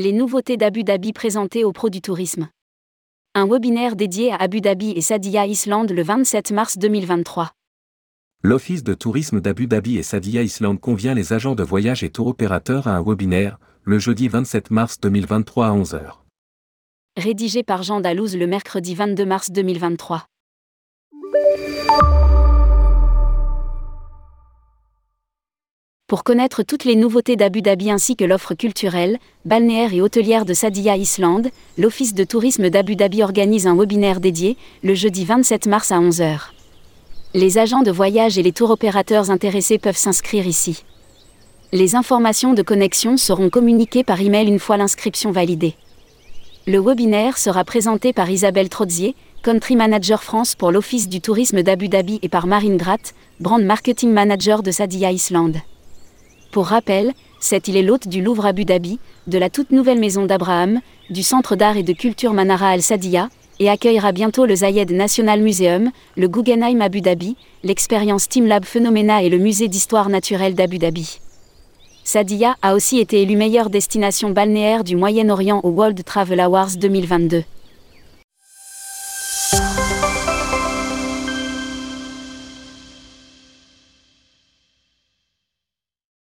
Les nouveautés d'Abu Dhabi présentées aux pros du tourisme. Un webinaire dédié à Abu Dhabi et Sadia Island le 27 mars 2023. L'Office de tourisme d'Abu Dhabi et Sadia Island convient les agents de voyage et tour opérateurs à un webinaire, le jeudi 27 mars 2023 à 11h. Rédigé par Jean Dalouse le mercredi 22 mars 2023. Pour connaître toutes les nouveautés d'Abu Dhabi ainsi que l'offre culturelle, balnéaire et hôtelière de Sadia Island, l'Office de tourisme d'Abu Dhabi organise un webinaire dédié, le jeudi 27 mars à 11h. Les agents de voyage et les tours opérateurs intéressés peuvent s'inscrire ici. Les informations de connexion seront communiquées par email une fois l'inscription validée. Le webinaire sera présenté par Isabelle Trozier, Country Manager France pour l'Office du tourisme d'Abu Dhabi et par Marine Gratt, Brand Marketing Manager de Sadia Island. Pour rappel, cette île est l'hôte du Louvre Abu Dhabi, de la toute nouvelle maison d'Abraham, du centre d'art et de culture Manara Al Sadia, et accueillera bientôt le Zayed National Museum, le Guggenheim Abu Dhabi, l'expérience Team Lab Phenomena et le musée d'histoire naturelle d'Abu Dhabi. Sadia a aussi été élue meilleure destination balnéaire du Moyen-Orient au World Travel Awards 2022.